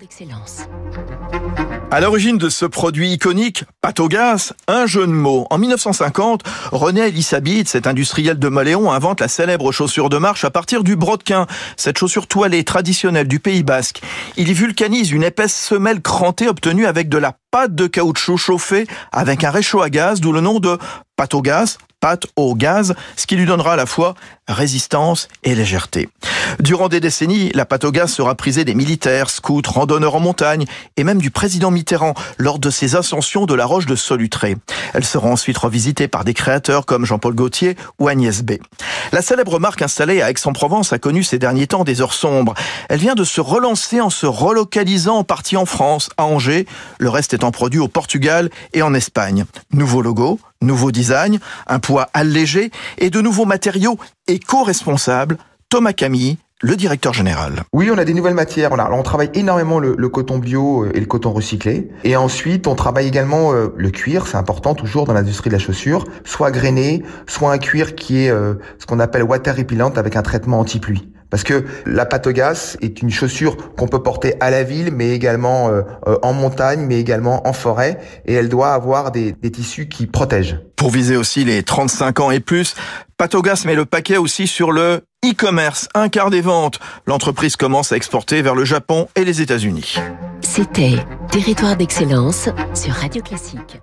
D'excellence. À l'origine de ce produit iconique, pâte au gaz, un jeu de mots. En 1950, René Elisabeth, cet industriel de Moléon, invente la célèbre chaussure de marche à partir du brodequin, cette chaussure toilée traditionnelle du Pays Basque. Il y vulcanise une épaisse semelle crantée obtenue avec de la pâte de caoutchouc chauffée avec un réchaud à gaz, d'où le nom de pâte au gaz, pâte au gaz, ce qui lui donnera à la fois résistance et légèreté. Durant des décennies, la gaz sera prisée des militaires, scouts, randonneurs en montagne et même du président Mitterrand lors de ses ascensions de la roche de Solutré. Elle sera ensuite revisitée par des créateurs comme Jean-Paul Gaultier ou Agnès B. La célèbre marque installée à Aix-en-Provence a connu ces derniers temps des heures sombres. Elle vient de se relancer en se relocalisant en partie en France, à Angers, le reste étant produit au Portugal et en Espagne. Nouveau logo, nouveau design, un poids allégé et de nouveaux matériaux éco-responsables. Thomas Camille, le directeur général. Oui, on a des nouvelles matières. On, a, on travaille énormément le, le, coton bio euh, et le coton recyclé. Et ensuite, on travaille également euh, le cuir. C'est important toujours dans l'industrie de la chaussure. Soit grainé, soit un cuir qui est euh, ce qu'on appelle water repellent avec un traitement anti-pluie. Parce que la pâte est une chaussure qu'on peut porter à la ville, mais également euh, en montagne, mais également en forêt, et elle doit avoir des, des tissus qui protègent. Pour viser aussi les 35 ans et plus, Patogas met le paquet aussi sur le e-commerce, un quart des ventes. L'entreprise commence à exporter vers le Japon et les États-Unis. C'était Territoire d'excellence sur Radio Classique.